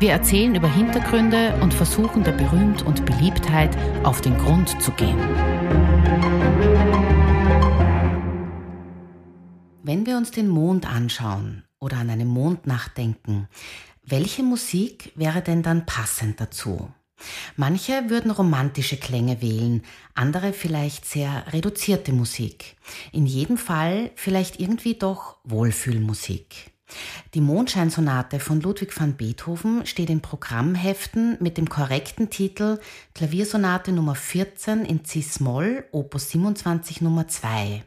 Wir erzählen über Hintergründe und versuchen der Berühmt und Beliebtheit auf den Grund zu gehen. Wenn wir uns den Mond anschauen oder an eine Mondnacht denken, welche Musik wäre denn dann passend dazu? Manche würden romantische Klänge wählen, andere vielleicht sehr reduzierte Musik. In jedem Fall vielleicht irgendwie doch Wohlfühlmusik. Die Mondscheinsonate von Ludwig van Beethoven steht in Programmheften mit dem korrekten Titel Klaviersonate Nummer 14 in Cis-Moll, Opus 27 Nummer 2.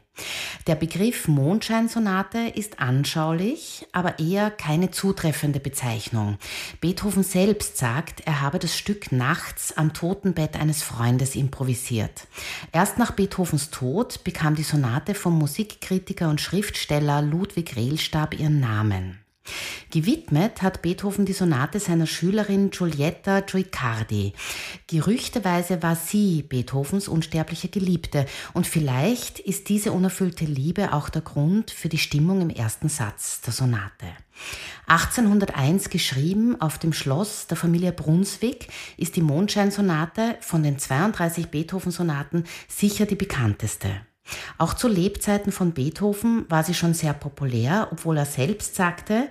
Der Begriff Mondscheinsonate ist anschaulich, aber eher keine zutreffende Bezeichnung. Beethoven selbst sagt, er habe das Stück nachts am Totenbett eines Freundes improvisiert. Erst nach Beethovens Tod bekam die Sonate vom Musikkritiker und Schriftsteller Ludwig Rehlstab ihren Namen. Gewidmet hat Beethoven die Sonate seiner Schülerin Giulietta Guicardi. Gerüchteweise war sie Beethovens unsterbliche Geliebte und vielleicht ist diese unerfüllte Liebe auch der Grund für die Stimmung im ersten Satz der Sonate. 1801 geschrieben auf dem Schloss der Familie Brunswick ist die Mondscheinsonate von den 32 Beethoven-Sonaten sicher die bekannteste. Auch zu Lebzeiten von Beethoven war sie schon sehr populär, obwohl er selbst sagte,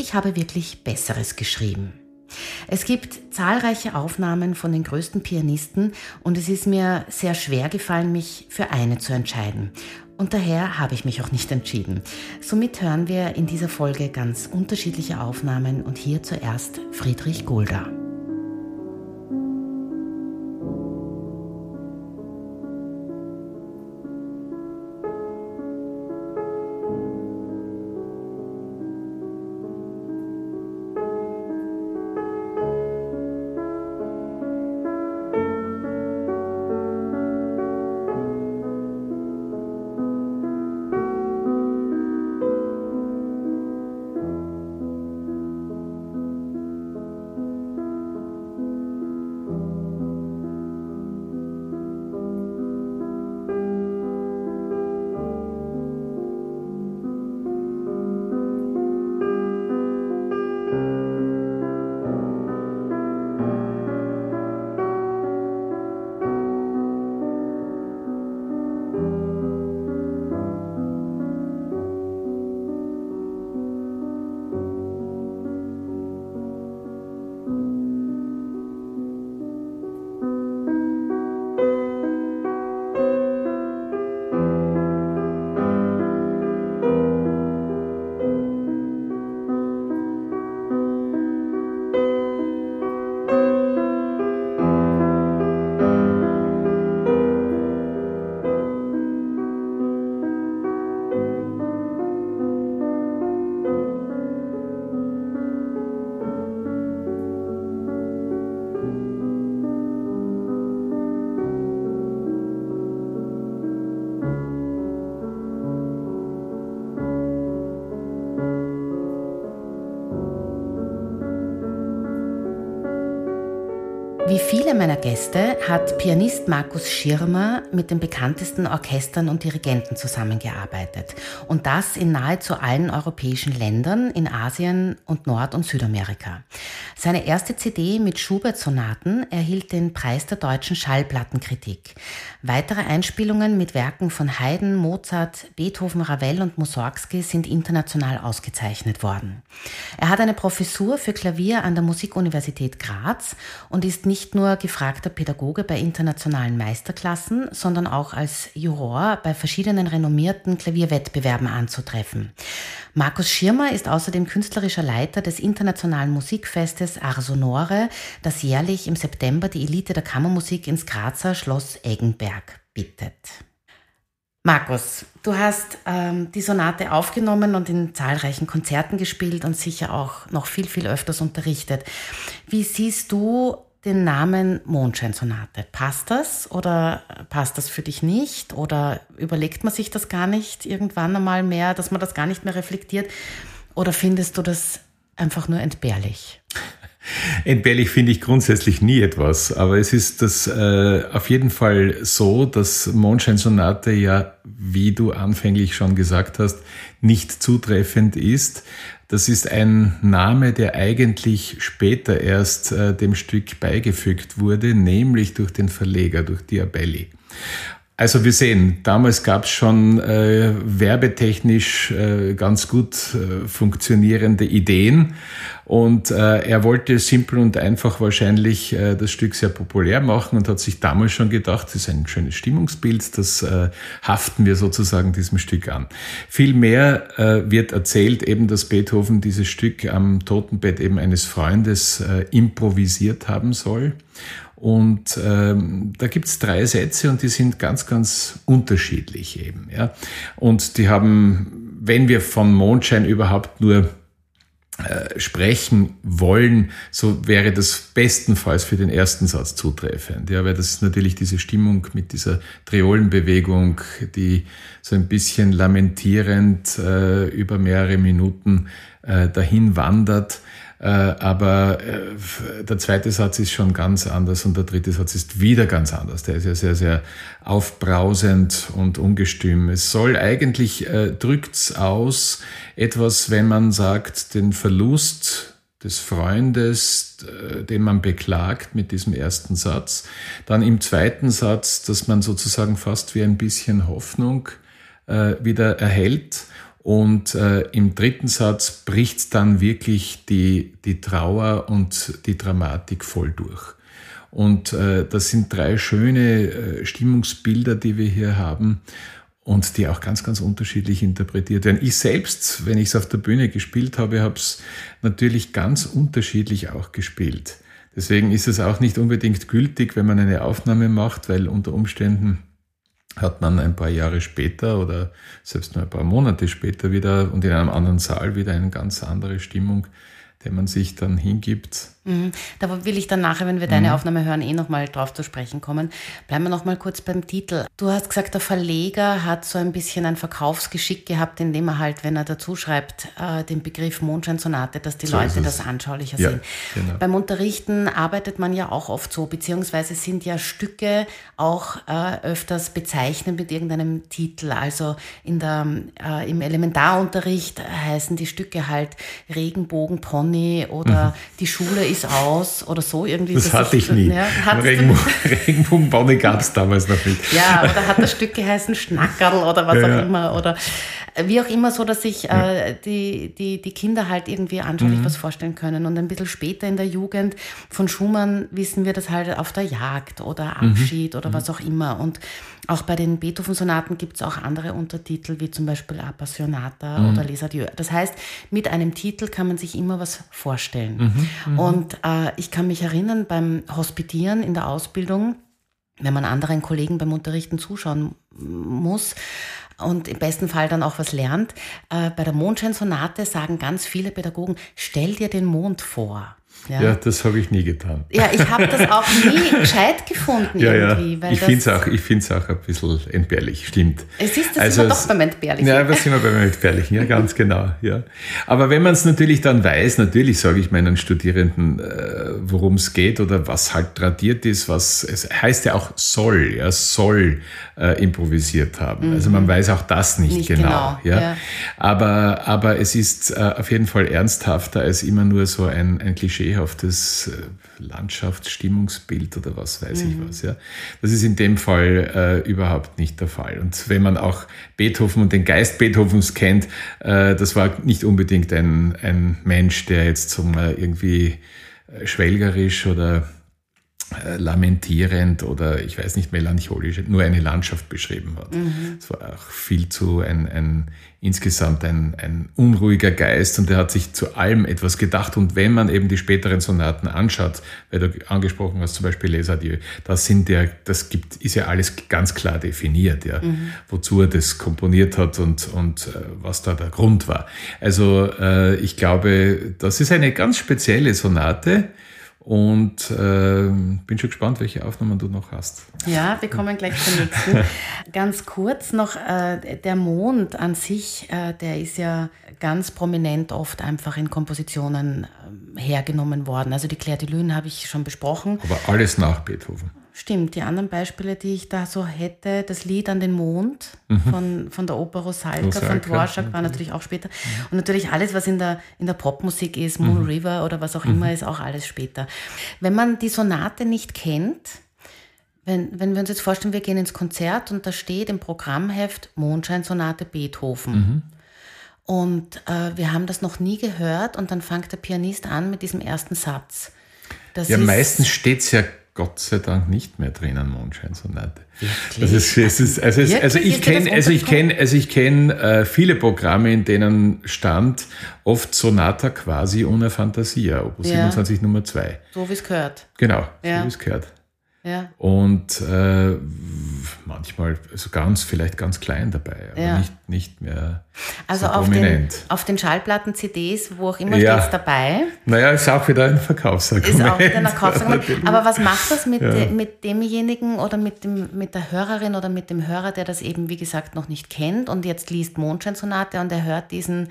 ich habe wirklich Besseres geschrieben. Es gibt zahlreiche Aufnahmen von den größten Pianisten und es ist mir sehr schwer gefallen, mich für eine zu entscheiden. Und daher habe ich mich auch nicht entschieden. Somit hören wir in dieser Folge ganz unterschiedliche Aufnahmen und hier zuerst Friedrich Gulda. Meiner Gäste hat Pianist Markus Schirmer mit den bekanntesten Orchestern und Dirigenten zusammengearbeitet. Und das in nahezu allen europäischen Ländern, in Asien und Nord- und Südamerika. Seine erste CD mit Schubert-Sonaten erhielt den Preis der deutschen Schallplattenkritik. Weitere Einspielungen mit Werken von Haydn, Mozart, Beethoven, Ravel und Mussorgsky sind international ausgezeichnet worden. Er hat eine Professur für Klavier an der Musikuniversität Graz und ist nicht nur gefragter Pädagoge bei internationalen Meisterklassen, sondern auch als Juror bei verschiedenen renommierten Klavierwettbewerben anzutreffen. Markus Schirmer ist außerdem künstlerischer Leiter des internationalen Musikfestes Arsonore, das jährlich im September die Elite der Kammermusik ins Grazer Schloss Eggenberg bittet. Markus, du hast ähm, die Sonate aufgenommen und in zahlreichen Konzerten gespielt und sicher auch noch viel, viel öfters unterrichtet. Wie siehst du den Namen Mondscheinsonate? Passt das oder passt das für dich nicht? Oder überlegt man sich das gar nicht irgendwann einmal mehr, dass man das gar nicht mehr reflektiert? Oder findest du das einfach nur entbehrlich? Entbehrlich finde ich grundsätzlich nie etwas, aber es ist das äh, auf jeden Fall so, dass Mondscheinsonate ja, wie du anfänglich schon gesagt hast, nicht zutreffend ist. Das ist ein Name, der eigentlich später erst äh, dem Stück beigefügt wurde, nämlich durch den Verleger, durch Diabelli. Also wir sehen, damals gab es schon äh, werbetechnisch äh, ganz gut äh, funktionierende Ideen und äh, er wollte simpel und einfach wahrscheinlich äh, das Stück sehr populär machen und hat sich damals schon gedacht, das ist ein schönes Stimmungsbild, das äh, haften wir sozusagen diesem Stück an. Vielmehr äh, wird erzählt eben, dass Beethoven dieses Stück am Totenbett eben eines Freundes äh, improvisiert haben soll und ähm, da gibt's drei Sätze und die sind ganz, ganz unterschiedlich eben. Ja? Und die haben, wenn wir von Mondschein überhaupt nur äh, sprechen wollen, so wäre das bestenfalls für den ersten Satz zutreffend. Ja, weil das ist natürlich diese Stimmung mit dieser Triolenbewegung, die so ein bisschen lamentierend äh, über mehrere Minuten äh, dahin wandert. Äh, aber äh, der zweite Satz ist schon ganz anders und der dritte Satz ist wieder ganz anders. Der ist ja sehr, sehr aufbrausend und ungestüm. Es soll eigentlich, äh, drückt's aus, etwas, wenn man sagt, den Verlust des Freundes, äh, den man beklagt mit diesem ersten Satz. Dann im zweiten Satz, dass man sozusagen fast wie ein bisschen Hoffnung wieder erhält. Und äh, im dritten Satz bricht dann wirklich die, die Trauer und die Dramatik voll durch. Und äh, das sind drei schöne äh, Stimmungsbilder, die wir hier haben und die auch ganz, ganz unterschiedlich interpretiert werden. Ich selbst, wenn ich es auf der Bühne gespielt habe, habe es natürlich ganz unterschiedlich auch gespielt. Deswegen ist es auch nicht unbedingt gültig, wenn man eine Aufnahme macht, weil unter Umständen hat man ein paar Jahre später oder selbst nur ein paar Monate später wieder und in einem anderen Saal wieder eine ganz andere Stimmung, der man sich dann hingibt Mhm. Da will ich dann nachher, wenn wir deine mhm. Aufnahme hören, eh nochmal drauf zu sprechen kommen. Bleiben wir nochmal kurz beim Titel. Du hast gesagt, der Verleger hat so ein bisschen ein Verkaufsgeschick gehabt, indem er halt, wenn er dazu schreibt, äh, den Begriff Mondscheinsonate, dass die so Leute das anschaulicher ja, sehen. Genau. Beim Unterrichten arbeitet man ja auch oft so, beziehungsweise sind ja Stücke auch äh, öfters bezeichnet mit irgendeinem Titel. Also in der, äh, im Elementarunterricht heißen die Stücke halt Regenbogen, Pony oder mhm. die Schule ist aus oder so irgendwie. Das, das hatte ich nie. Ja, Regenbogenbonne gab es damals noch nicht. Ja, oder hat das Stück geheißen Schnackerl oder was ja, auch immer. Oder wie auch immer so, dass sich äh, die, die, die Kinder halt irgendwie anschaulich mhm. was vorstellen können. Und ein bisschen später in der Jugend von Schumann wissen wir das halt auf der Jagd oder mhm. Abschied mhm. oder was auch immer. Und auch bei den Beethoven-Sonaten gibt es auch andere Untertitel, wie zum Beispiel Appassionata mhm. oder Les Adieux. Das heißt, mit einem Titel kann man sich immer was vorstellen. Mhm. Mhm. Und äh, ich kann mich erinnern, beim Hospitieren in der Ausbildung, wenn man anderen Kollegen beim Unterrichten zuschauen muss, und im besten Fall dann auch was lernt. Äh, bei der Mondscheinsonate sagen ganz viele Pädagogen, stell dir den Mond vor. Ja, ja das habe ich nie getan. Ja, ich habe das auch nie gescheit gefunden ja, irgendwie. Ja. ich finde es auch, auch ein bisschen entbehrlich, stimmt. Es ist das also, doch beim Entbehrlichen. Ja, was sind wir beim Entbehrlichen, ja, ganz genau. Ja. Aber wenn man es natürlich dann weiß, natürlich sage ich meinen Studierenden, äh, worum es geht oder was halt tradiert ist, was es heißt ja auch soll, ja, soll äh, improvisiert haben. Mhm. Also man weiß auch das nicht, nicht genau. genau ja. ja. Aber, aber es ist äh, auf jeden Fall ernsthafter als immer nur so ein, ein klischeehaftes äh, Landschaftsstimmungsbild oder was weiß mhm. ich was. Ja. Das ist in dem Fall äh, überhaupt nicht der Fall. Und wenn man auch Beethoven und den Geist Beethovens kennt, äh, das war nicht unbedingt ein, ein Mensch, der jetzt zum äh, irgendwie schwelgerisch oder äh, lamentierend oder ich weiß nicht melancholisch nur eine Landschaft beschrieben hat. Mhm. Es war auch viel zu ein, ein insgesamt ein, ein unruhiger Geist und er hat sich zu allem etwas gedacht. Und wenn man eben die späteren Sonaten anschaut, weil du angesprochen hast, zum Beispiel Les Adieu, das sind ja, das gibt, ist ja alles ganz klar definiert, ja, mhm. wozu er das komponiert hat und, und äh, was da der Grund war. Also äh, ich glaube, das ist eine ganz spezielle Sonate und äh, bin schon gespannt, welche Aufnahmen du noch hast. Ja, wir kommen gleich zur nächsten. ganz kurz noch, äh, der Mond an sich, äh, der ist ja ganz prominent oft einfach in Kompositionen äh, hergenommen worden. Also die Claire de Lune habe ich schon besprochen. Aber alles nach Beethoven. Stimmt, die anderen Beispiele, die ich da so hätte, das Lied an den Mond mhm. von, von der Oper Rosalka, Rosalka. von Dvorak war natürlich auch später. Mhm. Und natürlich alles, was in der, in der Popmusik ist, Moon mhm. River oder was auch immer, mhm. ist auch alles später. Wenn man die Sonate nicht kennt, wenn, wenn wir uns jetzt vorstellen, wir gehen ins Konzert und da steht im Programmheft Mondscheinsonate Beethoven. Mhm. Und äh, wir haben das noch nie gehört und dann fängt der Pianist an mit diesem ersten Satz. Das ja, meistens steht es ja Gott sei Dank nicht mehr drinnen, Mondscheinsonate. Also, es ist, es ist, also, also ich kenne also ich kenne also ich kenne äh, viele Programme, in denen stand oft Sonata quasi ohne Fantasia, Opus ja. 27 Nummer 2. So wie es gehört. Genau, ja. so wie es gehört. Ja. Und äh, manchmal, also ganz, vielleicht ganz klein dabei, aber ja. nicht, nicht mehr also so auf prominent. Den, auf den Schallplatten, CDs, wo auch immer ja. steht es dabei. Naja, ist auch wieder ein Verkaufsargument. Ist auch wieder ein Verkaufsargument. aber was macht das mit, ja. de, mit demjenigen oder mit, dem, mit der Hörerin oder mit dem Hörer, der das eben, wie gesagt, noch nicht kennt und jetzt liest Mondscheinsonate und er hört diesen,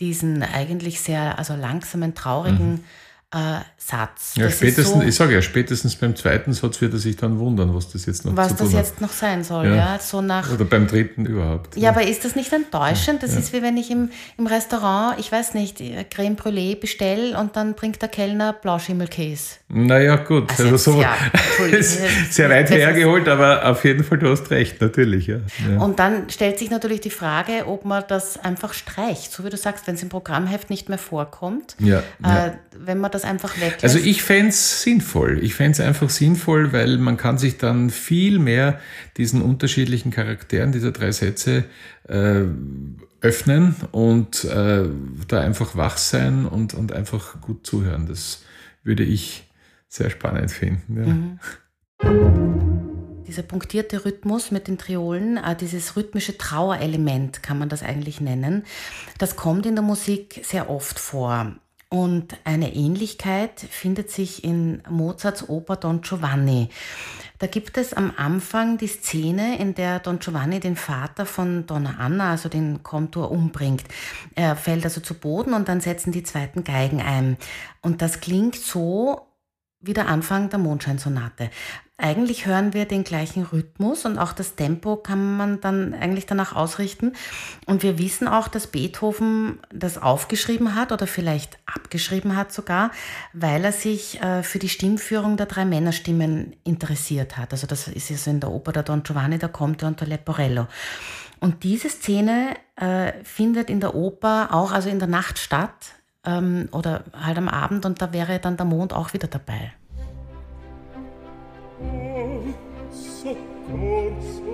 diesen eigentlich sehr also langsamen, traurigen mhm äh, Satz. Ja, spätestens, so, ich sage ja, spätestens beim zweiten Satz wird er sich dann wundern, was das jetzt noch was das jetzt hat. noch sein soll, ja. ja. so nach. Oder beim dritten überhaupt. Ja, ja. aber ist das nicht enttäuschend? Das ja. ist wie wenn ich im, im Restaurant, ich weiß nicht, Creme Brûlée bestelle und dann bringt der Kellner Blauschimmelkäse. Naja, gut. Also, also so, sehr weit hergeholt, aber auf jeden Fall, du hast recht, natürlich. Ja. Und dann stellt sich natürlich die Frage, ob man das einfach streicht, so wie du sagst, wenn es im Programmheft nicht mehr vorkommt. Ja, äh, wenn man das das einfach weglässt? Also ich fände es sinnvoll. Ich fände es einfach sinnvoll, weil man kann sich dann viel mehr diesen unterschiedlichen Charakteren dieser drei Sätze äh, öffnen und äh, da einfach wach sein und, und einfach gut zuhören. Das würde ich sehr spannend finden. Ja. Mhm. Dieser punktierte Rhythmus mit den Triolen, äh, dieses rhythmische Trauerelement kann man das eigentlich nennen, das kommt in der Musik sehr oft vor. Und eine Ähnlichkeit findet sich in Mozarts Oper Don Giovanni. Da gibt es am Anfang die Szene, in der Don Giovanni den Vater von Donna Anna, also den Komtur, umbringt. Er fällt also zu Boden und dann setzen die zweiten Geigen ein. Und das klingt so wie der Anfang der Mondscheinsonate. Eigentlich hören wir den gleichen Rhythmus und auch das Tempo kann man dann eigentlich danach ausrichten. Und wir wissen auch, dass Beethoven das aufgeschrieben hat oder vielleicht abgeschrieben hat sogar, weil er sich äh, für die Stimmführung der drei Männerstimmen interessiert hat. Also das ist jetzt in der Oper der Don Giovanni, der Conte und der Leporello. Und diese Szene äh, findet in der Oper auch also in der Nacht statt ähm, oder halt am Abend und da wäre dann der Mond auch wieder dabei. Soccorso, assunta,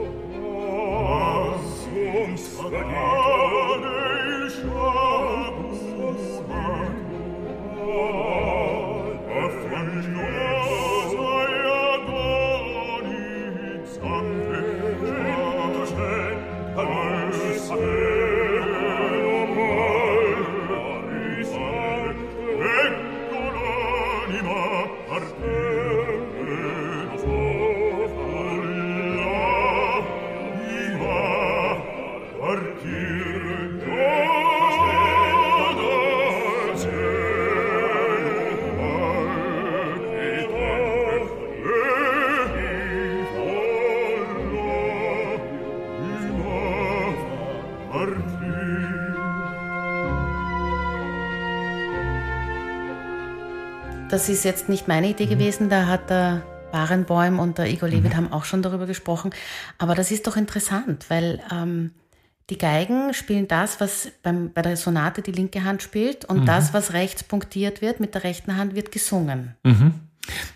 Das ist jetzt nicht meine Idee gewesen, da hat der Barenbäum und der Igor Levit mhm. haben auch schon darüber gesprochen. Aber das ist doch interessant, weil ähm, die Geigen spielen das, was beim, bei der Sonate die linke Hand spielt und mhm. das, was rechts punktiert wird, mit der rechten Hand wird gesungen. Mhm.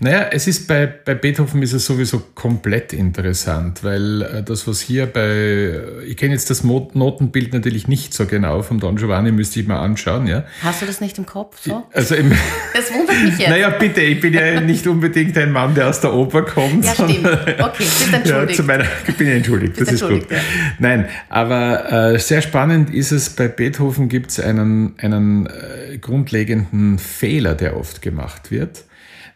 Naja, es ist bei, bei Beethoven ist es sowieso komplett interessant, weil äh, das, was hier bei, ich kenne jetzt das Notenbild natürlich nicht so genau, vom Don Giovanni müsste ich mal anschauen, ja. Hast du das nicht im Kopf so? Also im, das wundert mich jetzt. Naja, bitte, ich bin ja nicht unbedingt ein Mann, der aus der Oper kommt. Ja, stimmt. Okay, bist entschuldigt. Ja, zu meiner, ich bin entschuldigt, bist das entschuldigt, ist gut. Ja. Nein, aber äh, sehr spannend ist es, bei Beethoven gibt es einen, einen äh, grundlegenden Fehler, der oft gemacht wird.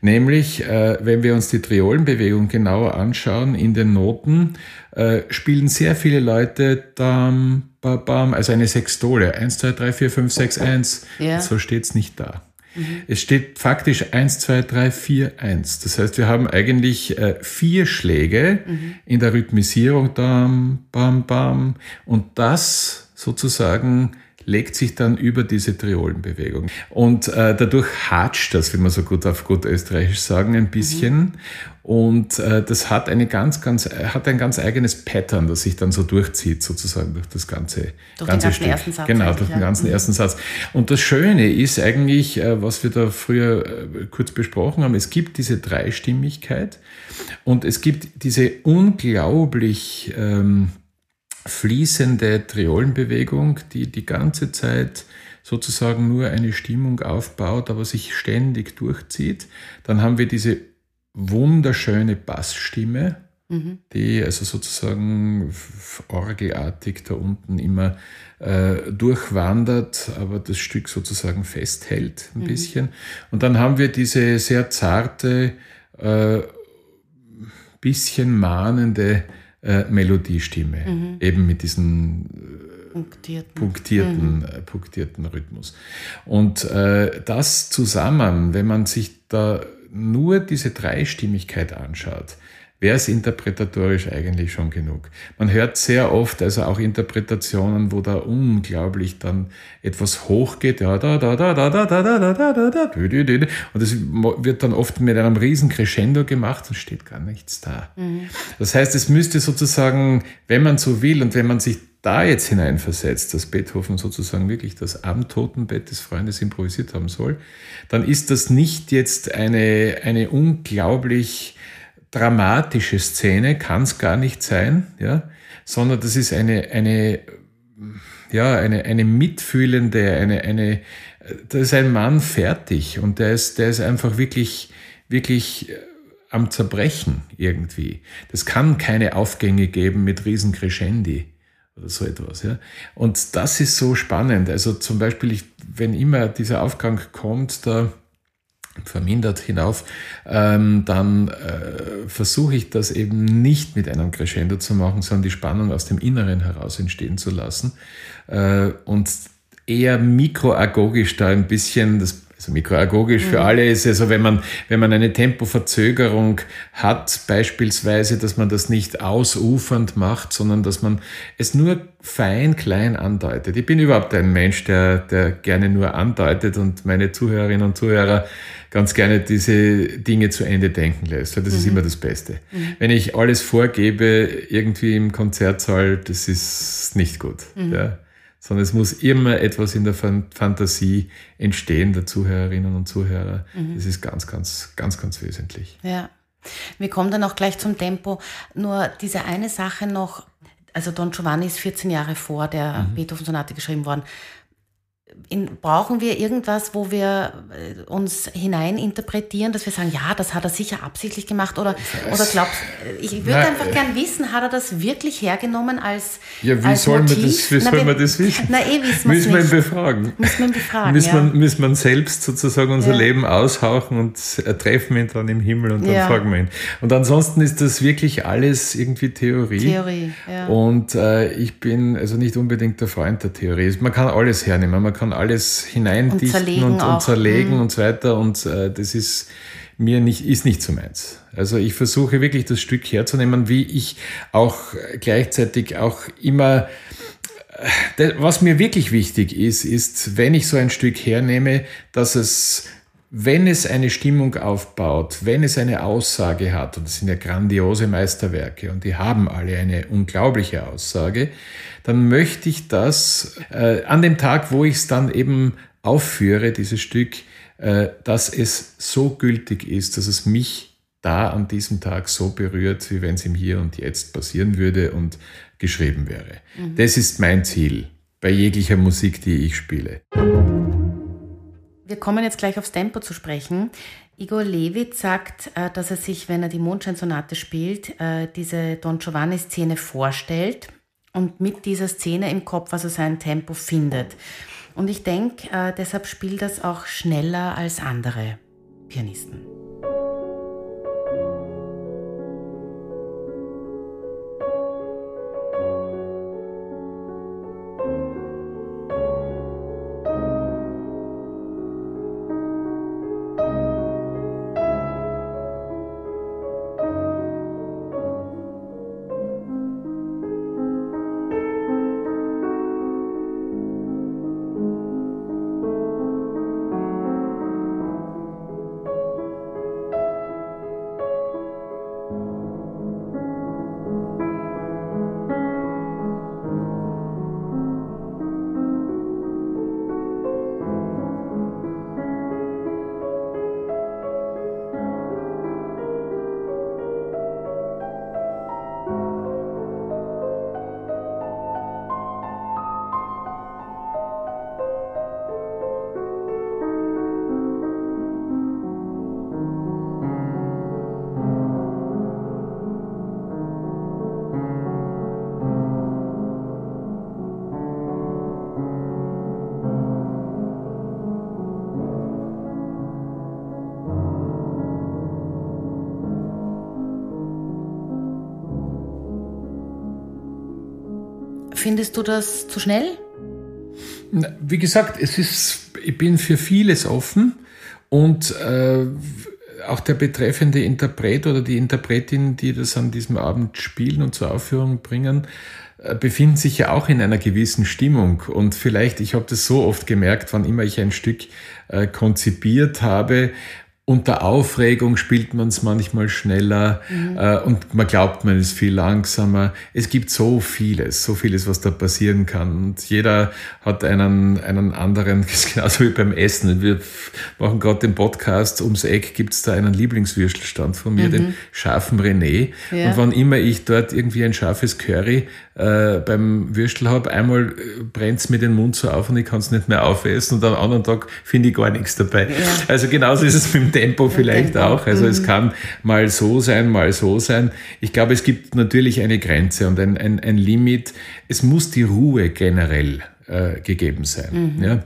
Nämlich, äh, wenn wir uns die Triolenbewegung genauer anschauen, in den Noten äh, spielen sehr viele Leute Dam, ba, bam, also eine Sextole. 1, 2, 3, 4, 5, 6, 1. Ja. So steht's nicht da. Mhm. Es steht faktisch 1, 2, 3, 4, 1. Das heißt, wir haben eigentlich äh, vier Schläge mhm. in der Rhythmisierung. Dam, bam, bam. Und das sozusagen legt sich dann über diese Triolenbewegung. Und äh, dadurch hatscht das, wie man so gut auf gut österreichisch sagen, ein bisschen. Mhm. Und äh, das hat eine ganz, ganz, hat ein ganz eigenes Pattern, das sich dann so durchzieht, sozusagen durch das ganze, durch ganze den Stück. Ersten Satz genau, durch den ganzen. Mhm. ersten Satz. Und das Schöne ist eigentlich, äh, was wir da früher äh, kurz besprochen haben, es gibt diese Dreistimmigkeit und es gibt diese unglaublich ähm, fließende Triolenbewegung, die die ganze Zeit sozusagen nur eine Stimmung aufbaut, aber sich ständig durchzieht. Dann haben wir diese wunderschöne Bassstimme, mhm. die also sozusagen orgelartig da unten immer äh, durchwandert, aber das Stück sozusagen festhält ein mhm. bisschen. Und dann haben wir diese sehr zarte, äh, bisschen mahnende äh, Melodiestimme, mhm. eben mit diesen äh, punktierten, punktierten, mhm. äh, punktierten Rhythmus. Und äh, das zusammen, wenn man sich da nur diese Dreistimmigkeit anschaut, wäre es interpretatorisch eigentlich schon genug. Man hört sehr oft also auch Interpretationen, wo da unglaublich dann etwas hochgeht, ja, da, da, da, da, da, da, da, da, da, da, da, und das wird dann oft mit einem riesen Crescendo gemacht und steht gar nichts da. Mhm. Das heißt, es müsste sozusagen, wenn man so will und wenn man sich da jetzt hineinversetzt, dass Beethoven sozusagen wirklich das am Totenbett des Freundes improvisiert haben soll, dann ist das nicht jetzt eine, eine unglaublich dramatische Szene, kann es gar nicht sein, ja, sondern das ist eine, eine, ja, eine, eine mitfühlende, eine, eine, da ist ein Mann fertig und der ist, der ist einfach wirklich, wirklich äh, am Zerbrechen irgendwie. Das kann keine Aufgänge geben mit riesen Crescendi oder so etwas. Ja. Und das ist so spannend. Also zum Beispiel, ich, wenn immer dieser Aufgang kommt, da vermindert hinauf, ähm, dann äh, versuche ich das eben nicht mit einem Crescendo zu machen, sondern die Spannung aus dem Inneren heraus entstehen zu lassen äh, und eher mikroagogisch da ein bisschen das also mikroagogisch mhm. für alle ist es so, wenn man, wenn man eine Tempoverzögerung hat, beispielsweise, dass man das nicht ausufernd macht, sondern dass man es nur fein klein andeutet. Ich bin überhaupt ein Mensch, der, der gerne nur andeutet und meine Zuhörerinnen und Zuhörer ganz gerne diese Dinge zu Ende denken lässt. Das mhm. ist immer das Beste. Mhm. Wenn ich alles vorgebe, irgendwie im Konzertsaal, das ist nicht gut. Mhm. Ja sondern es muss immer etwas in der Fantasie entstehen der Zuhörerinnen und Zuhörer. Mhm. Das ist ganz, ganz, ganz, ganz wesentlich. Ja. Wir kommen dann auch gleich zum Tempo. Nur diese eine Sache noch, also Don Giovanni ist 14 Jahre vor der mhm. Beethoven-Sonate geschrieben worden in, brauchen wir irgendwas, wo wir äh, uns hineininterpretieren, dass wir sagen, ja, das hat er sicher absichtlich gemacht oder, oder glaubst ich würde einfach gern wissen, hat er das wirklich hergenommen als Ja, wie als soll, man das, wie na, soll man das wissen? Na, eh wissen müssen wir ihn befragen. Müssen wir ihn befragen, müssen, ja. wir, müssen wir selbst sozusagen unser ja. Leben aushauchen und treffen ihn dann im Himmel und dann ja. fragen wir ihn. Und ansonsten ist das wirklich alles irgendwie Theorie. Theorie, ja. Und äh, ich bin also nicht unbedingt der Freund der Theorie. Man kann alles hernehmen, man kann alles hineindichten und zerlegen und, und, zerlegen mhm. und so weiter. Und äh, das ist mir nicht, ist nicht so meins. Also ich versuche wirklich das Stück herzunehmen, wie ich auch gleichzeitig auch immer äh, was mir wirklich wichtig ist, ist, wenn ich so ein Stück hernehme, dass es, wenn es eine Stimmung aufbaut, wenn es eine Aussage hat, und das sind ja grandiose Meisterwerke und die haben alle eine unglaubliche Aussage, dann möchte ich das äh, an dem Tag, wo ich es dann eben aufführe, dieses Stück, äh, dass es so gültig ist, dass es mich da an diesem Tag so berührt, wie wenn es im Hier und Jetzt passieren würde und geschrieben wäre. Mhm. Das ist mein Ziel bei jeglicher Musik, die ich spiele. Wir kommen jetzt gleich aufs Tempo zu sprechen. Igor Levit sagt, äh, dass er sich, wenn er die Mondscheinsonate spielt, äh, diese Don Giovanni-Szene vorstellt und mit dieser Szene im Kopf also sein Tempo findet. Und ich denke, äh, deshalb spielt das auch schneller als andere Pianisten. Findest du das zu schnell? Wie gesagt, es ist, ich bin für vieles offen und äh, auch der betreffende Interpret oder die Interpretin, die das an diesem Abend spielen und zur Aufführung bringen, äh, befinden sich ja auch in einer gewissen Stimmung. Und vielleicht, ich habe das so oft gemerkt, wann immer ich ein Stück äh, konzipiert habe, unter Aufregung spielt man es manchmal schneller mhm. äh, und man glaubt, man ist viel langsamer. Es gibt so vieles, so vieles, was da passieren kann. Und jeder hat einen, einen anderen, das ist genauso wie beim Essen. Wir machen gerade den Podcast, ums Eck gibt's da einen Lieblingswürstelstand von mir, mhm. den scharfen René. Ja. Und wann immer ich dort irgendwie ein scharfes Curry äh, beim Würstel habe, einmal äh, brennt's mir den Mund so auf und ich kann es nicht mehr aufessen und am anderen Tag finde ich gar nichts dabei. Ja. Also genauso ist es mit dem Tempo vielleicht Tempo. auch. Also mhm. es kann mal so sein, mal so sein. Ich glaube, es gibt natürlich eine Grenze und ein, ein, ein Limit. Es muss die Ruhe generell äh, gegeben sein. Mhm. Ja?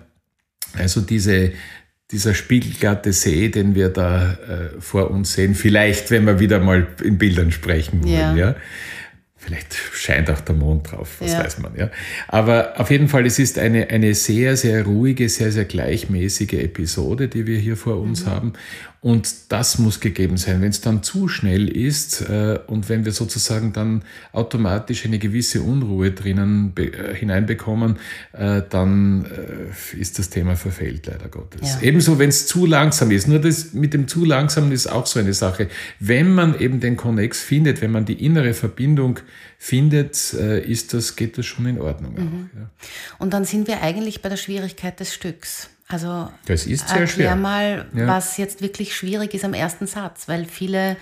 Also diese, dieser spiegelglatte See, den wir da äh, vor uns sehen, vielleicht, wenn wir wieder mal in Bildern sprechen wollen. Ja. ja? Vielleicht scheint auch der Mond drauf, was ja. weiß man, ja. Aber auf jeden Fall, es ist eine, eine sehr, sehr ruhige, sehr, sehr gleichmäßige Episode, die wir hier vor uns mhm. haben. Und das muss gegeben sein. Wenn es dann zu schnell ist äh, und wenn wir sozusagen dann automatisch eine gewisse Unruhe drinnen äh, hineinbekommen, äh, dann äh, ist das Thema verfehlt, leider Gottes. Ja. Ebenso, wenn es zu langsam ist. Nur das mit dem zu langsam ist auch so eine Sache. Wenn man eben den Connex findet, wenn man die innere Verbindung findet, äh, ist das, geht das schon in Ordnung. Mhm. Auch, ja. Und dann sind wir eigentlich bei der Schwierigkeit des Stücks. Also das ist sehr schwer. mal, ja. was jetzt wirklich schwierig ist am ersten Satz, weil viele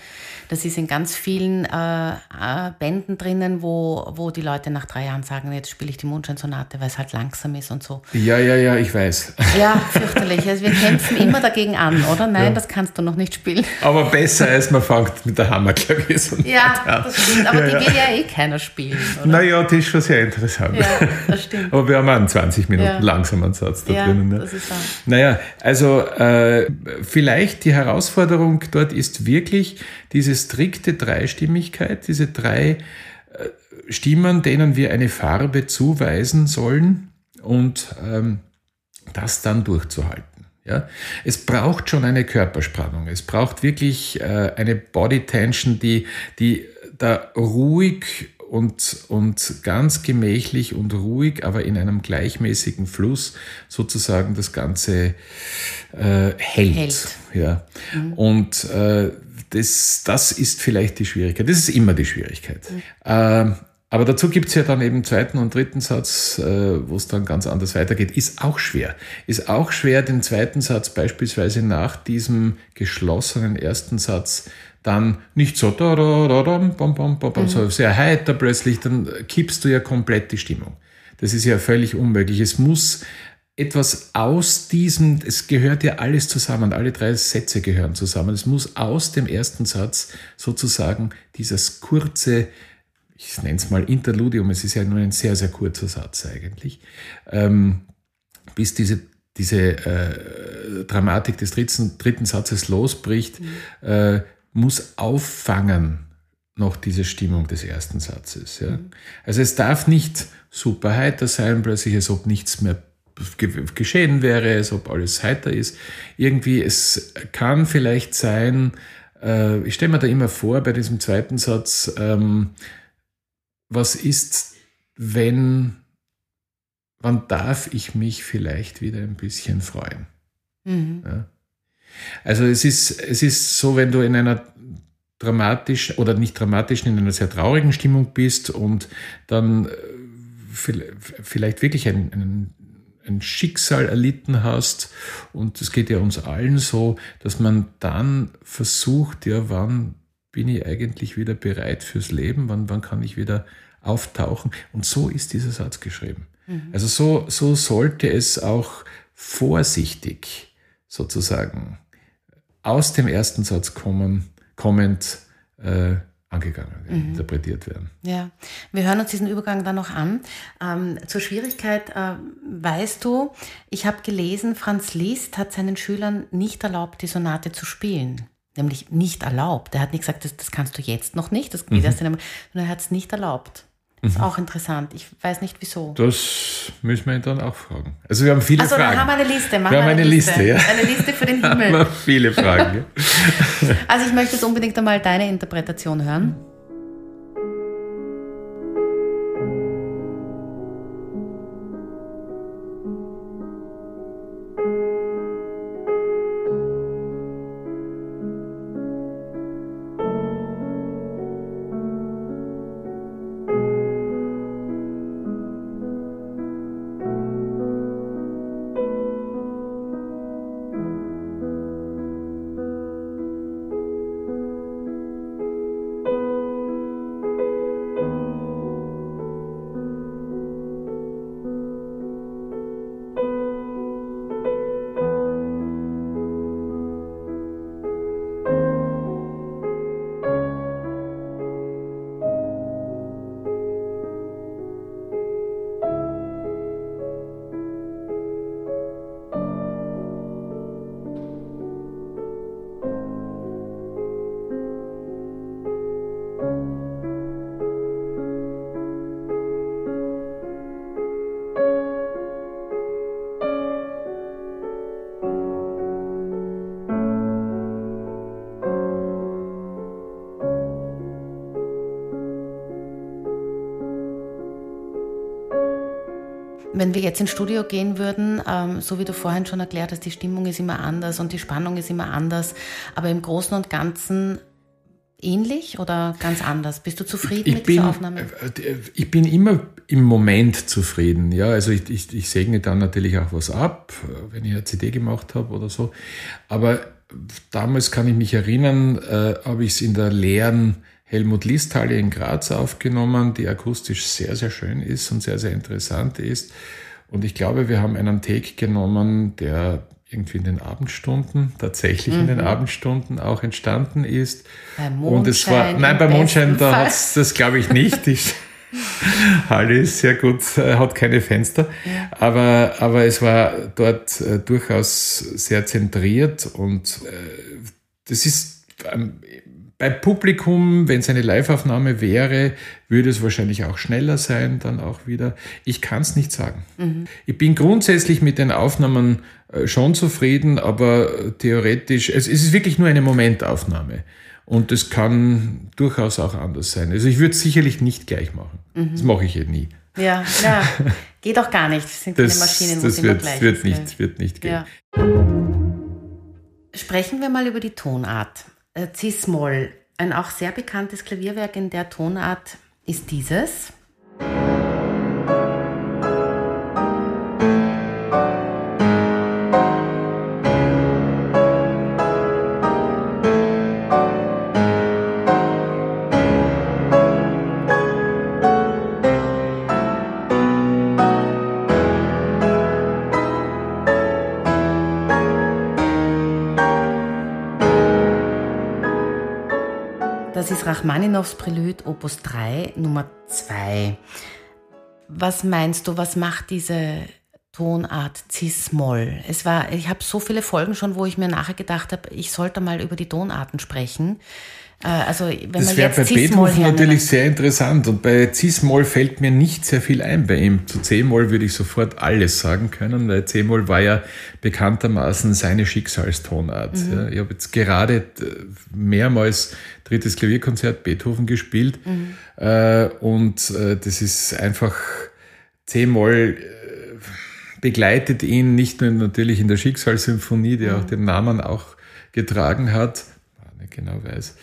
das ist in ganz vielen äh, äh, Bänden drinnen, wo, wo die Leute nach drei Jahren sagen, jetzt spiele ich die Mondscheinsonate, weil es halt langsam ist und so. Ja, ja, ja, ich weiß. Ja, fürchterlich. Also wir kämpfen immer dagegen an, oder? Nein, ja. das kannst du noch nicht spielen. Aber besser als man fängt mit der Hammerklaviersonate Ja, das stimmt. Aber ja, die will ja eh keiner spielen, oder? Naja, die ist schon sehr interessant. Ja, das stimmt. Aber wir haben einen 20 Minuten langsamen Satz da drinnen. Ne? das ist wahr. Naja, also äh, vielleicht die Herausforderung dort ist wirklich diese strikte drei Dreistimmigkeit, diese drei äh, Stimmen, denen wir eine Farbe zuweisen sollen und ähm, das dann durchzuhalten. Ja? Es braucht schon eine Körperspannung, es braucht wirklich äh, eine Body Tension, die, die da ruhig und, und ganz gemächlich und ruhig, aber in einem gleichmäßigen Fluss sozusagen das Ganze äh, hält. hält. Ja. Mhm. Und äh, das, das ist vielleicht die Schwierigkeit. Das ist immer die Schwierigkeit. Mhm. Äh, aber dazu gibt es ja dann eben zweiten und dritten Satz, äh, wo es dann ganz anders weitergeht. Ist auch schwer. Ist auch schwer, den zweiten Satz beispielsweise nach diesem geschlossenen ersten Satz dann nicht so, da, da, da, da, bom, bom, bom, mhm. so sehr heiter plötzlich, dann kippst du ja komplett die Stimmung. Das ist ja völlig unmöglich. Es muss etwas aus diesem, es gehört ja alles zusammen, alle drei Sätze gehören zusammen. Es muss aus dem ersten Satz sozusagen dieses kurze, ich nenne es mal Interludium, es ist ja nur ein sehr, sehr kurzer Satz eigentlich, ähm, bis diese, diese äh, Dramatik des dritten, dritten Satzes losbricht, mhm. äh, muss auffangen noch diese Stimmung des ersten Satzes. Ja? Mhm. Also es darf nicht super heiter sein, plötzlich als ob nichts mehr geschehen wäre, als ob alles heiter ist. Irgendwie, es kann vielleicht sein, äh, ich stelle mir da immer vor bei diesem zweiten Satz, ähm, was ist, wenn, wann darf ich mich vielleicht wieder ein bisschen freuen? Mhm. Ja? Also es ist, es ist so, wenn du in einer dramatischen oder nicht dramatischen, in einer sehr traurigen Stimmung bist und dann äh, vielleicht wirklich ein, ein, ein Schicksal erlitten hast und es geht ja uns allen so, dass man dann versucht, ja, wann bin ich eigentlich wieder bereit fürs Leben? Wann, wann kann ich wieder auftauchen? Und so ist dieser Satz geschrieben. Mhm. Also so, so sollte es auch vorsichtig sozusagen aus dem ersten Satz kommen, kommend äh, angegangen mhm. interpretiert werden. Ja, wir hören uns diesen Übergang dann noch an. Ähm, zur Schwierigkeit äh, weißt du, ich habe gelesen, Franz Liszt hat seinen Schülern nicht erlaubt, die Sonate zu spielen nämlich nicht erlaubt. Er hat nicht gesagt, das, das kannst du jetzt noch nicht, das geht mhm. erst in einem, sondern er hat es nicht erlaubt. Das ist mhm. auch interessant. Ich weiß nicht wieso. Das müssen wir ihn dann auch fragen. Also wir haben viele also, Fragen. Also wir haben eine Liste. Machen wir haben eine Liste, Liste, ja. Eine Liste für den Himmel. wir haben viele Fragen. Ja. also ich möchte jetzt unbedingt einmal deine Interpretation hören. Wenn wir jetzt ins Studio gehen würden, ähm, so wie du vorhin schon erklärt hast, die Stimmung ist immer anders und die Spannung ist immer anders, aber im Großen und Ganzen ähnlich oder ganz anders? Bist du zufrieden ich mit bin, dieser Aufnahme? Äh, ich bin immer im Moment zufrieden. Ja, also ich, ich, ich segne dann natürlich auch was ab, wenn ich eine CD gemacht habe oder so. Aber damals kann ich mich erinnern, äh, habe ich es in der leeren Helmut Listhalle in Graz aufgenommen, die akustisch sehr, sehr schön ist und sehr, sehr interessant ist. Und ich glaube, wir haben einen Take genommen, der irgendwie in den Abendstunden, tatsächlich mhm. in den mhm. Abendstunden auch entstanden ist. Bei Mondschein und es war, nein, bei Mondschein, da hat das glaube ich nicht. Die Halle ist sehr gut, äh, hat keine Fenster, ja. aber, aber es war dort äh, durchaus sehr zentriert und äh, das ist ähm, beim Publikum, wenn es eine Liveaufnahme wäre, würde es wahrscheinlich auch schneller sein, dann auch wieder. Ich kann es nicht sagen. Mhm. Ich bin grundsätzlich mit den Aufnahmen äh, schon zufrieden, aber theoretisch, es, es ist wirklich nur eine Momentaufnahme. Und es kann durchaus auch anders sein. Also ich würde es sicherlich nicht gleich machen. Mhm. Das mache ich eh nie. Ja, ja. geht auch gar nicht. Das sind das, keine Maschinen, das wird, gleich wird nicht, wird nicht gehen. Ja. Sprechen wir mal über die Tonart. Cis-Moll, ein auch sehr bekanntes Klavierwerk in der Tonart ist dieses. Das ist Rachmaninows Prelude Opus 3 Nummer 2. Was meinst du, was macht diese Tonart Cis-Moll? Es war, ich habe so viele Folgen schon, wo ich mir nachher gedacht habe, ich sollte mal über die Tonarten sprechen. Äh, also, wenn das wäre bei Beethoven natürlich sehr interessant und bei Cis-Moll fällt mir nicht sehr viel ein bei ihm. Zu C-Moll würde ich sofort alles sagen können, weil C-Moll war ja bekanntermaßen seine Schicksalstonart. Mhm. Ja, ich habe jetzt gerade äh, mehrmals drittes Klavierkonzert Beethoven gespielt mhm. äh, und äh, das ist einfach C-Moll äh, begleitet ihn nicht nur natürlich in der Schicksalssymphonie, die mhm. auch den Namen auch getragen hat, genau weiß,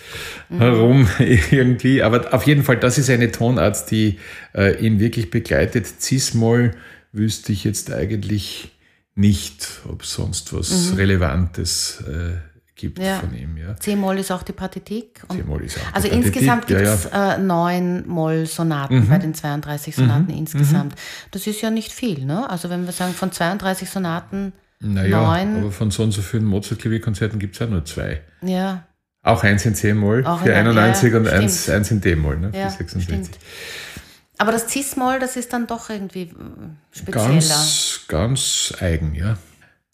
mhm. warum irgendwie. Aber auf jeden Fall, das ist eine Tonart, die äh, ihn wirklich begleitet. Cis-Moll wüsste ich jetzt eigentlich nicht, ob sonst was mhm. Relevantes äh, gibt ja. von ihm. Ja. C-Moll ist auch die Partitik. C-Moll ist auch Also insgesamt gibt es ja, äh, neun Moll-Sonaten mhm. bei den 32 Sonaten mhm. insgesamt. Das ist ja nicht viel, ne? Also wenn wir sagen, von 32 Sonaten naja, neun. aber von so und so vielen Mozart-Klavierkonzerten gibt es ja nur zwei. Ja. Auch eins in C-Moll für 91 ja, und eins, eins in D-Moll ne, ja, für 66. Stimmt. Aber das Cis-Moll, das ist dann doch irgendwie äh, spezieller. Ganz, ganz eigen, ja.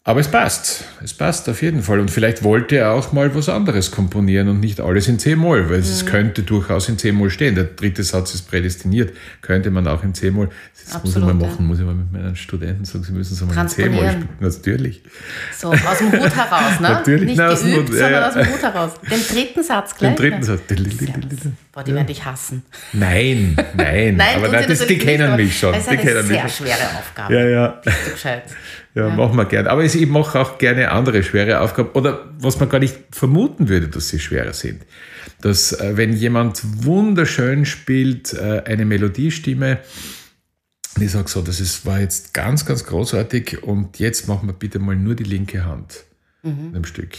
Aber es passt. Es passt auf jeden Fall. Und vielleicht wollte er auch mal was anderes komponieren und nicht alles in C-Moll, weil mhm. es könnte durchaus in C-Moll stehen. Der dritte Satz ist prädestiniert. Könnte man auch in C-Moll. Das Absolut, muss ich mal machen, muss ich mal mit meinen Studenten sagen, sie müssen es mal in C-Moll spielen. Natürlich. So, aus dem Hut heraus, ne? Natürlich. Nicht Nein, geübt, Hut, sondern ja. aus dem Hut heraus. Den dritten Satz gleich. Den dritten ne? Satz. Boah, die ja. werden dich hassen. Nein, nein. nein aber nein, das, die kennen mich schon. Das ist eine sehr schwere Aufgabe. Ja, ja. Bist du gescheit. Ja, ja, machen wir gerne. Aber ich mache auch gerne andere schwere Aufgaben. Oder was man gar nicht vermuten würde, dass sie schwerer sind. Dass, äh, wenn jemand wunderschön spielt, äh, eine Melodiestimme, und ich sage so, das ist, war jetzt ganz, ganz großartig und jetzt machen wir bitte mal nur die linke Hand mhm. in dem Stück.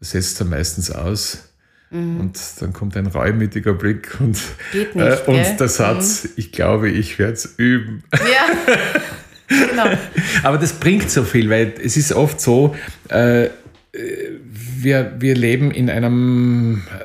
Das setzt er meistens aus. Mhm. Und dann kommt ein reumütiger Blick und, nicht, äh, und der Satz, mhm. ich glaube, ich werde es üben. Ja. Genau. Aber das bringt so viel, weil es ist oft so, äh, wir, wir leben in einem, äh,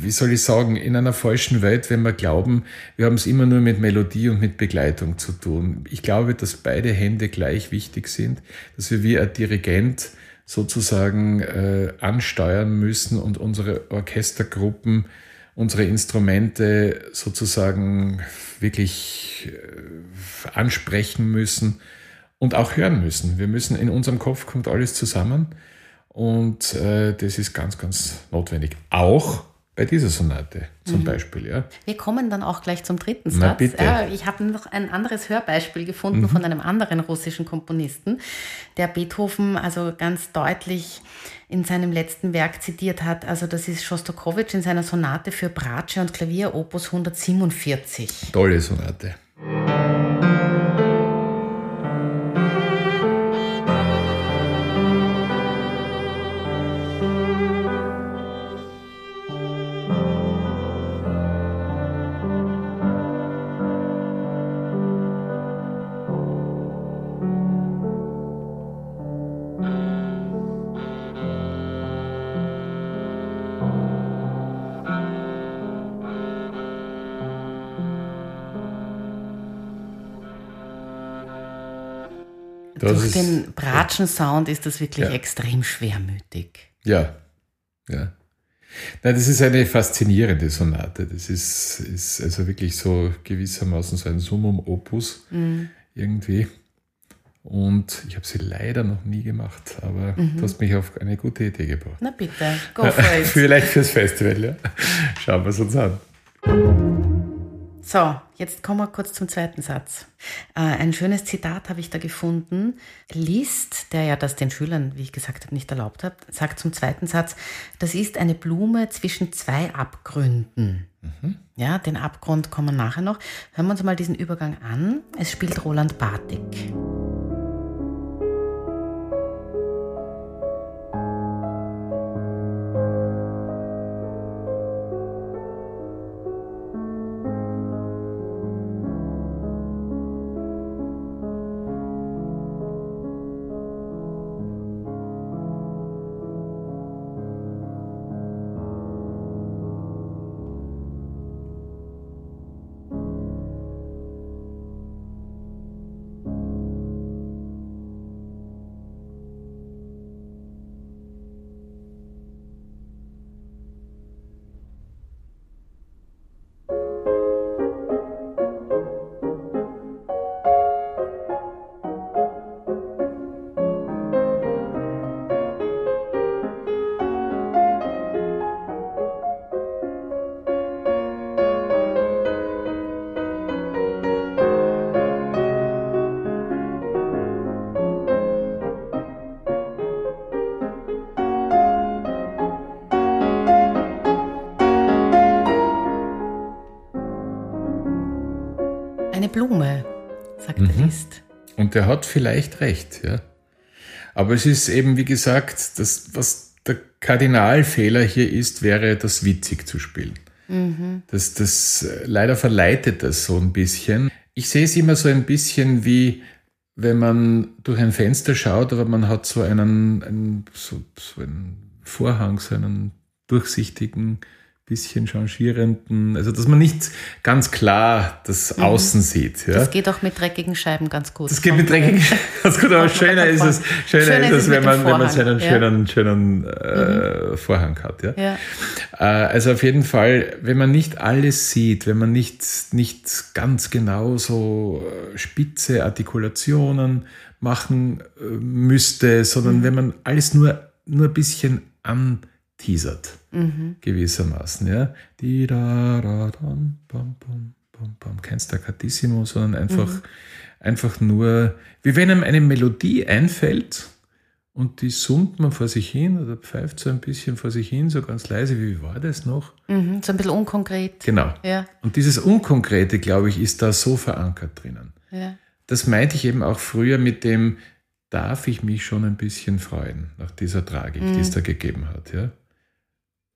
wie soll ich sagen, in einer falschen Welt, wenn wir glauben, wir haben es immer nur mit Melodie und mit Begleitung zu tun. Ich glaube, dass beide Hände gleich wichtig sind, dass wir wie ein Dirigent sozusagen äh, ansteuern müssen und unsere Orchestergruppen unsere Instrumente sozusagen wirklich äh, ansprechen müssen und auch hören müssen. Wir müssen, in unserem Kopf kommt alles zusammen und äh, das ist ganz, ganz notwendig. Auch bei dieser Sonate zum mhm. Beispiel. Ja. Wir kommen dann auch gleich zum dritten Satz. Na, bitte. Ja, ich habe noch ein anderes Hörbeispiel gefunden mhm. von einem anderen russischen Komponisten, der Beethoven also ganz deutlich in seinem letzten Werk zitiert hat. Also das ist Schostakowitsch in seiner Sonate für Bratsche und Klavier Opus 147. Tolle Sonate. Durch den Bratschen-Sound ist das wirklich ja. extrem schwermütig. Ja, ja. Nein, das ist eine faszinierende Sonate. Das ist, ist also wirklich so gewissermaßen so ein Summum Opus mhm. irgendwie. Und ich habe sie leider noch nie gemacht, aber mhm. du hast mich auf eine gute Idee gebracht. Na bitte, go for it. Vielleicht fürs Festival, ja. Schauen wir es uns an. So, jetzt kommen wir kurz zum zweiten Satz. Äh, ein schönes Zitat habe ich da gefunden. Liszt, der ja das den Schülern, wie ich gesagt habe, nicht erlaubt hat, sagt zum zweiten Satz, das ist eine Blume zwischen zwei Abgründen. Mhm. Ja, den Abgrund kommen nachher noch. Hören wir uns mal diesen Übergang an. Es spielt Roland Bartik. Sagt mhm. Liszt. Und der hat vielleicht recht, ja. Aber es ist eben, wie gesagt, das, was der Kardinalfehler hier ist, wäre, das witzig zu spielen. Mhm. Das, das leider verleitet das so ein bisschen. Ich sehe es immer so ein bisschen wie, wenn man durch ein Fenster schaut, aber man hat so einen, einen so, so einen Vorhang, so einen durchsichtigen bisschen changierenden, also dass man nicht ganz klar das mhm. Außen sieht. Ja. Das geht auch mit dreckigen Scheiben ganz gut. Das geht mit dreckigen Scheiben ganz gut, aber schöner ist es, schöner, schöner ist es, wenn man, wenn man so einen ja. schönen, schönen äh, mhm. Vorhang hat. Ja. ja. Äh, also auf jeden Fall, wenn man nicht alles sieht, wenn man nicht, nicht ganz genau so äh, spitze Artikulationen machen äh, müsste, sondern mhm. wenn man alles nur, nur ein bisschen an teasert, mhm. gewissermaßen. Ja? Die da, da, dam, bam, bam, bam, bam. Kein Staccatissimo, sondern einfach, mhm. einfach nur, wie wenn einem eine Melodie einfällt und die summt man vor sich hin oder pfeift so ein bisschen vor sich hin, so ganz leise. Wie war das noch? Mhm, so ein bisschen unkonkret. Genau. Ja. Und dieses Unkonkrete, glaube ich, ist da so verankert drinnen. Ja. Das meinte ich eben auch früher mit dem, darf ich mich schon ein bisschen freuen nach dieser Tragik, mhm. die es mhm. da gegeben hat. Ja?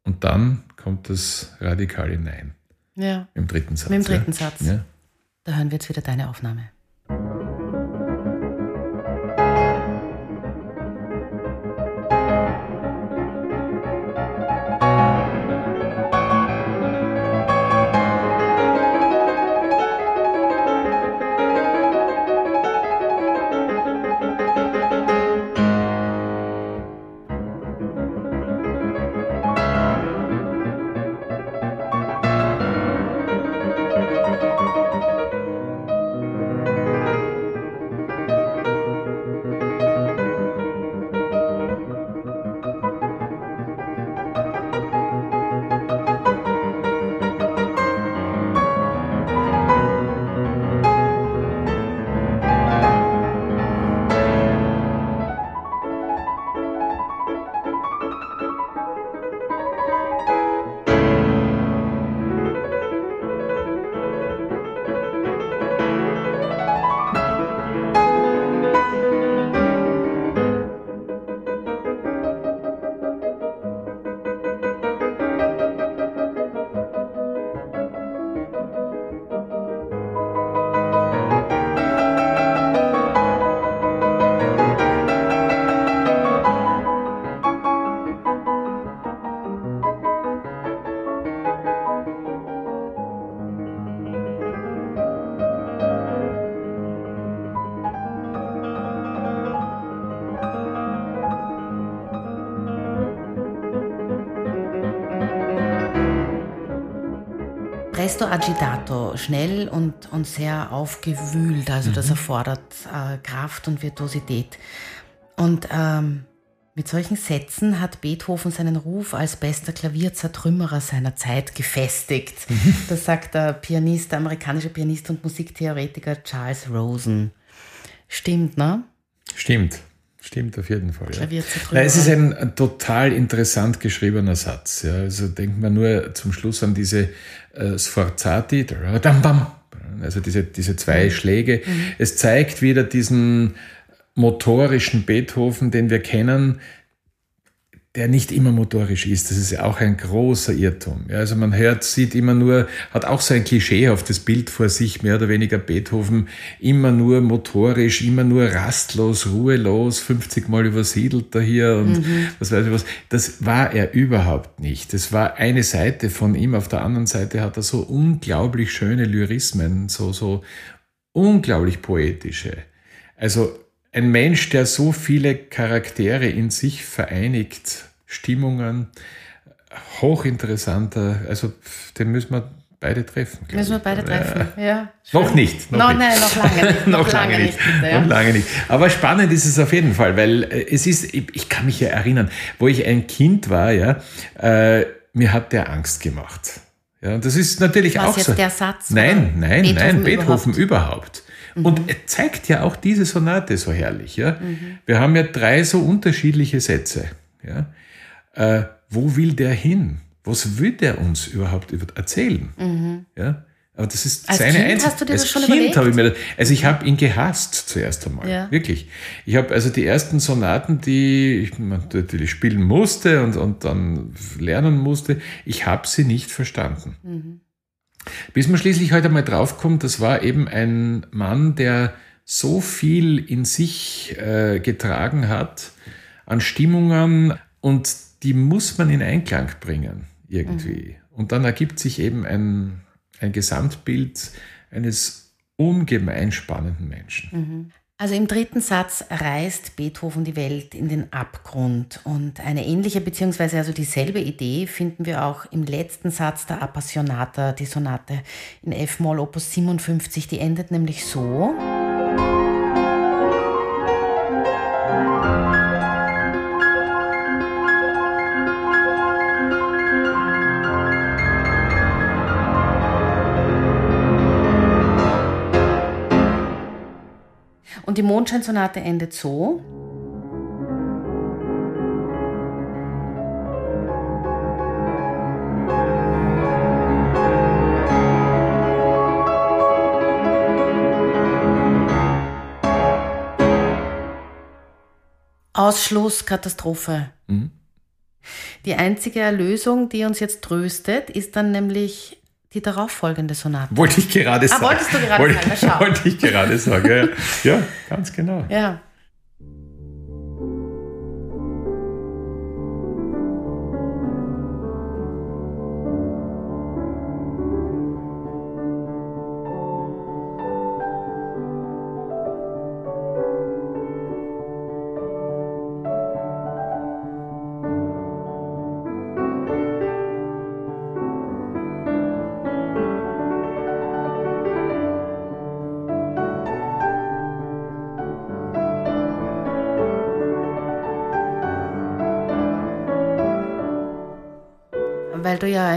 Und dann kommt das radikale Nein. Ja. Im dritten Satz. Mit dem dritten ja. Satz. Ja. Da hören wir jetzt wieder deine Aufnahme. Presto agitato, schnell und, und sehr aufgewühlt. Also mhm. das erfordert äh, Kraft und Virtuosität. Und ähm, mit solchen Sätzen hat Beethoven seinen Ruf als bester Klavierzertrümmerer seiner Zeit gefestigt. Mhm. Das sagt der Pianist, der amerikanische Pianist und Musiktheoretiker Charles Rosen. Stimmt, ne? Stimmt. Stimmt auf jeden Fall. Ja. Na, es ist ein, total interessant geschriebener Satz. Ja. Also denkt man nur zum Schluss an diese äh, Sforzati, also diese, diese zwei mhm. Schläge. Mhm. Es zeigt wieder diesen motorischen Beethoven, den wir kennen, der nicht immer motorisch ist. Das ist ja auch ein großer Irrtum. Ja, also man hört, sieht immer nur, hat auch so ein klischeehaftes Bild vor sich, mehr oder weniger Beethoven, immer nur motorisch, immer nur rastlos, ruhelos, 50 Mal übersiedelt da hier und mhm. was weiß ich was. Das war er überhaupt nicht. Das war eine Seite von ihm. Auf der anderen Seite hat er so unglaublich schöne Lyrismen, so, so unglaublich poetische. Also ein Mensch, der so viele Charaktere in sich vereinigt, Stimmungen, hochinteressanter, also den müssen wir beide treffen. Müssen wir beide treffen, ja. ja noch nicht. Noch no, nicht. Nein, noch lange nicht. noch, noch lange, lange nicht. Bitte, ja. Noch lange nicht. Aber spannend ist es auf jeden Fall, weil äh, es ist, ich kann mich ja erinnern, wo ich ein Kind war, ja, äh, mir hat der Angst gemacht. Ja, und das ist natürlich Was auch jetzt so. der Satz? Nein, nein, Beethoven nein, Beethoven überhaupt. überhaupt. Mhm. Und er zeigt ja auch diese Sonate so herrlich. Ja? Mhm. Wir haben ja drei so unterschiedliche Sätze. Ja? Äh, wo will der hin? Was will der uns überhaupt erzählen? Mhm. Ja? Aber das ist Als seine Kind hast du dir als das schon kind habe ich mir das, also ich habe ihn gehasst zuerst einmal. Ja. Wirklich. Ich habe also die ersten Sonaten, die ich natürlich spielen musste und, und dann lernen musste, ich habe sie nicht verstanden. Mhm. Bis man schließlich heute mal draufkommt, das war eben ein Mann, der so viel in sich äh, getragen hat an Stimmungen und die muss man in Einklang bringen irgendwie. Und dann ergibt sich eben ein, ein Gesamtbild eines ungemein spannenden Menschen. Also im dritten Satz reißt Beethoven die Welt in den Abgrund. Und eine ähnliche beziehungsweise also dieselbe Idee finden wir auch im letzten Satz der Appassionata, die Sonate in F-Moll Opus 57. Die endet nämlich so. Und die Mondscheinsonate endet so. Ausschluss, Katastrophe. Die einzige Erlösung, die uns jetzt tröstet, ist dann nämlich die darauffolgende Sonate. Wollte ich gerade sagen. Ah, wolltest du gerade wollte, sagen, schau. Wollte ich gerade sagen, ja. ja, ganz genau. Ja.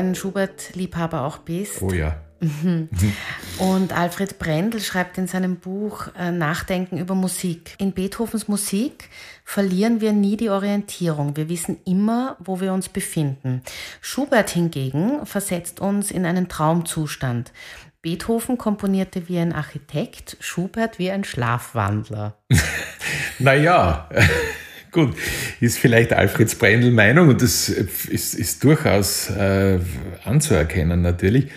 Ein Schubert-Liebhaber auch bist. Oh ja. Und Alfred Brendel schreibt in seinem Buch äh, Nachdenken über Musik. In Beethovens Musik verlieren wir nie die Orientierung. Wir wissen immer, wo wir uns befinden. Schubert hingegen versetzt uns in einen Traumzustand. Beethoven komponierte wie ein Architekt, Schubert wie ein Schlafwandler. Naja, gut, ist vielleicht Alfreds Brendel Meinung und das ist, ist durchaus äh, anzuerkennen natürlich.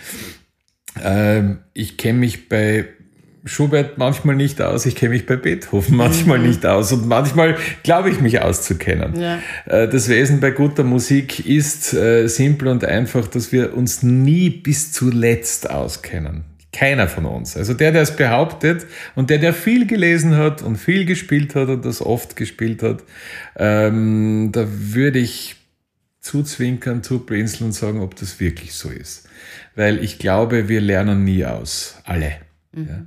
Ähm, ich kenne mich bei Schubert manchmal nicht aus, ich kenne mich bei Beethoven manchmal nicht aus und manchmal glaube ich mich auszukennen. Ja. Äh, Das Wesen bei guter Musik ist äh, simpel und einfach, dass wir uns nie bis zuletzt auskennen. Keiner von uns. Also der, der es behauptet und der, der viel gelesen hat und viel gespielt hat und das oft gespielt hat, ähm, da würde ich zuzwinkern, zublinzeln und sagen, ob das wirklich so ist. Weil ich glaube, wir lernen nie aus. Alle. Ja.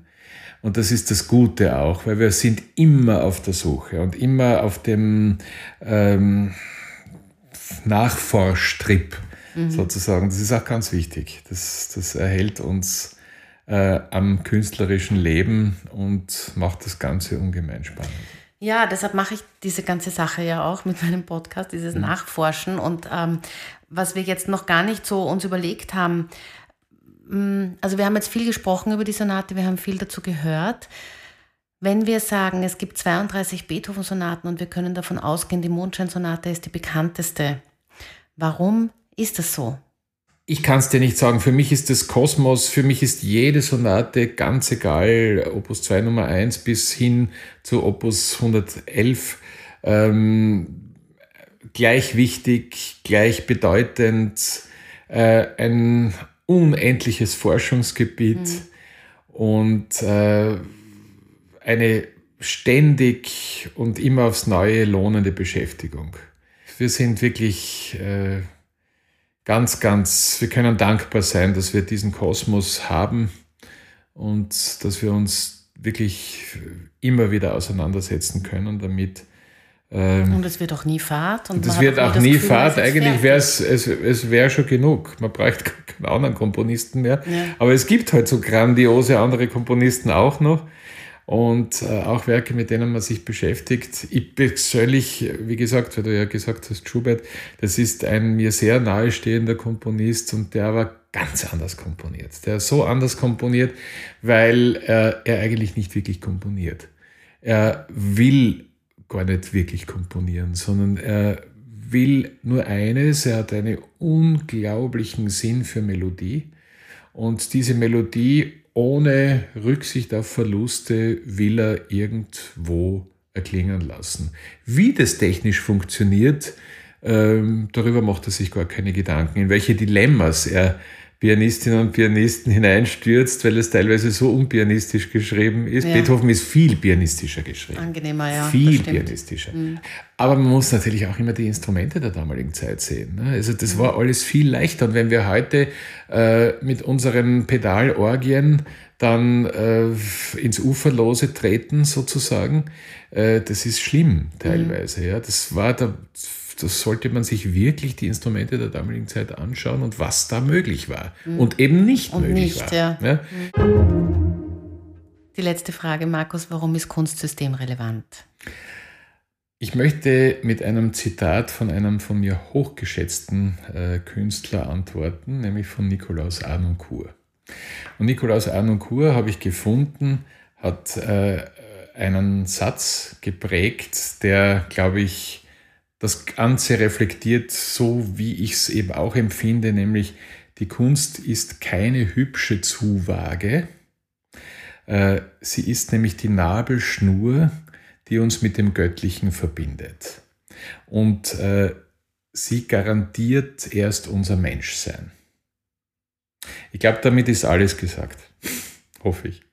Und das ist das Gute auch, weil wir sind immer auf der Suche und immer auf dem ähm, Nachforschtrip sozusagen. Das ist auch ganz wichtig. Das, das erhält uns äh, am künstlerischen Leben und macht das Ganze ungemein spannend. Ja, deshalb mache ich diese ganze Sache ja auch mit meinem Podcast, dieses Nachforschen. Und ähm, was wir jetzt noch gar nicht so uns überlegt haben, mh, also wir haben jetzt viel gesprochen über die Sonate, wir haben viel dazu gehört. Wenn wir sagen, es gibt 32 Beethoven-Sonaten und wir können davon ausgehen, die Mondscheinsonate ist die bekannteste, warum ist das so? Ich kann es dir nicht sagen. Für mich ist das Kosmos, für mich ist jede Sonate ganz egal, Opus 2 Nummer 1 bis hin zu Opus 111, ähm, gleich wichtig, gleich bedeutend, äh, ein unendliches Forschungsgebiet und äh, eine ständig und immer aufs Neue lohnende Beschäftigung. Wir sind wirklich äh, ganz, ganz, wir können dankbar sein, dass wir diesen Kosmos haben und dass wir uns wirklich immer wieder auseinandersetzen können damit. Ähm, Und es wird auch nie Fahrt. Und hat wird auch nie Gefühl, Fahrt. Eigentlich wäre es, es, es wäre schon genug. Man braucht keinen anderen Komponisten mehr. Ja. Aber es gibt halt so grandiose andere Komponisten auch noch. Und äh, auch Werke, mit denen man sich beschäftigt. Ich persönlich, wie gesagt, weil du ja gesagt hast, Schubert, das ist ein mir sehr nahestehender Komponist und der aber ganz anders komponiert. Der so anders komponiert, weil er, er eigentlich nicht wirklich komponiert. Er will gar nicht wirklich komponieren, sondern er will nur eines, er hat einen unglaublichen Sinn für Melodie und diese Melodie ohne Rücksicht auf Verluste will er irgendwo erklingen lassen. Wie das technisch funktioniert, ähm, darüber macht er sich gar keine Gedanken, in welche Dilemmas er Pianistinnen und Pianisten hineinstürzt, weil es teilweise so unpianistisch geschrieben ist. Ja. Beethoven ist viel pianistischer geschrieben. Angenehmer, ja. Viel pianistischer. Mhm. Aber man muss natürlich auch immer die Instrumente der damaligen Zeit sehen. Ne? Also das mhm. war alles viel leichter. Und wenn wir heute äh, mit unseren Pedalorgien dann äh, ins Uferlose treten sozusagen, äh, das ist schlimm teilweise. Mhm. Ja, das war der das sollte man sich wirklich die Instrumente der damaligen Zeit anschauen und was da möglich war mhm. und eben nicht und möglich nicht, war. Ja. Ja? Die letzte Frage, Markus, warum ist Kunstsystem relevant? Ich möchte mit einem Zitat von einem von mir hochgeschätzten äh, Künstler antworten, nämlich von Nikolaus Arnoncourt. Und Nikolaus Arnoncourt habe ich gefunden, hat äh, einen Satz geprägt, der, glaube ich, das Ganze reflektiert so, wie ich es eben auch empfinde, nämlich die Kunst ist keine hübsche Zuwage. Äh, sie ist nämlich die Nabelschnur, die uns mit dem Göttlichen verbindet. Und äh, sie garantiert erst unser Menschsein. Ich glaube, damit ist alles gesagt. Hoffe ich.